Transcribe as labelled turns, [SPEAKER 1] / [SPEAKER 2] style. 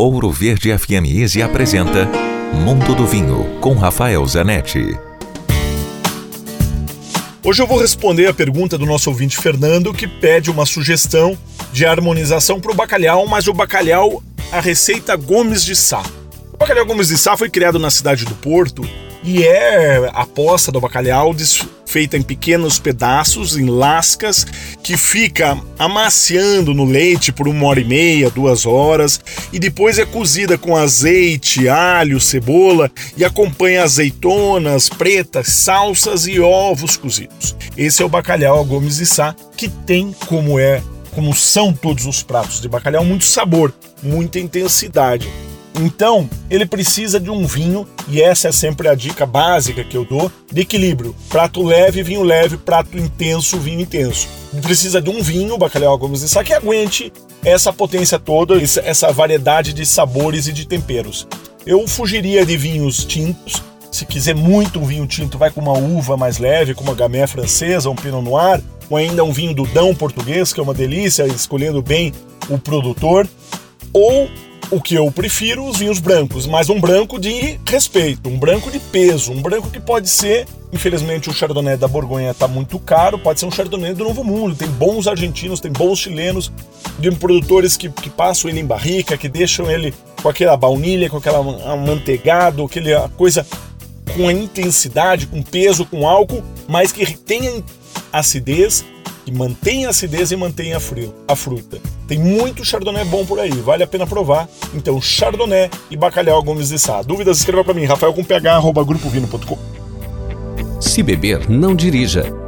[SPEAKER 1] Ouro Verde FM Easy apresenta Mundo do Vinho com Rafael Zanetti.
[SPEAKER 2] Hoje eu vou responder a pergunta do nosso ouvinte Fernando que pede uma sugestão de harmonização para o bacalhau, mas o bacalhau, a receita Gomes de Sá. O bacalhau Gomes de Sá foi criado na cidade do Porto e é a posta do bacalhau feita em pequenos pedaços, em lascas, que fica amaciando no leite por uma hora e meia, duas horas, e depois é cozida com azeite, alho, cebola e acompanha azeitonas pretas, salsas e ovos cozidos. Esse é o bacalhau Gomes de Sá, que tem como é, como são todos os pratos de bacalhau, muito sabor, muita intensidade. Então, ele precisa de um vinho, e essa é sempre a dica básica que eu dou, de equilíbrio. Prato leve, vinho leve, prato intenso, vinho intenso. Ele precisa de um vinho, bacalhau Gomes de Sá, que aguente essa potência toda, essa variedade de sabores e de temperos. Eu fugiria de vinhos tintos. Se quiser muito um vinho tinto, vai com uma uva mais leve, com uma gamé francesa, um pinot noir, ou ainda um vinho do Dão português, que é uma delícia, escolhendo bem o produtor. Ou o que eu prefiro, os vinhos brancos, mas um branco de respeito, um branco de peso, um branco que pode ser, infelizmente o Chardonnay da Borgonha está muito caro, pode ser um Chardonnay do Novo Mundo, tem bons argentinos, tem bons chilenos, de produtores que, que passam ele em barrica, que deixam ele com aquela baunilha, com aquela amanteigado, aquela coisa com a intensidade, com peso, com álcool, mas que tenha acidez que mantém a acidez e mantém a, frio, a fruta. Tem muito Chardonnay bom por aí, vale a pena provar. Então, Chardonnay e Bacalhau Gomes de Sá. Dúvidas, escreva para mim, rafael com ph, arroba grupovino.com.
[SPEAKER 1] Se beber, não dirija.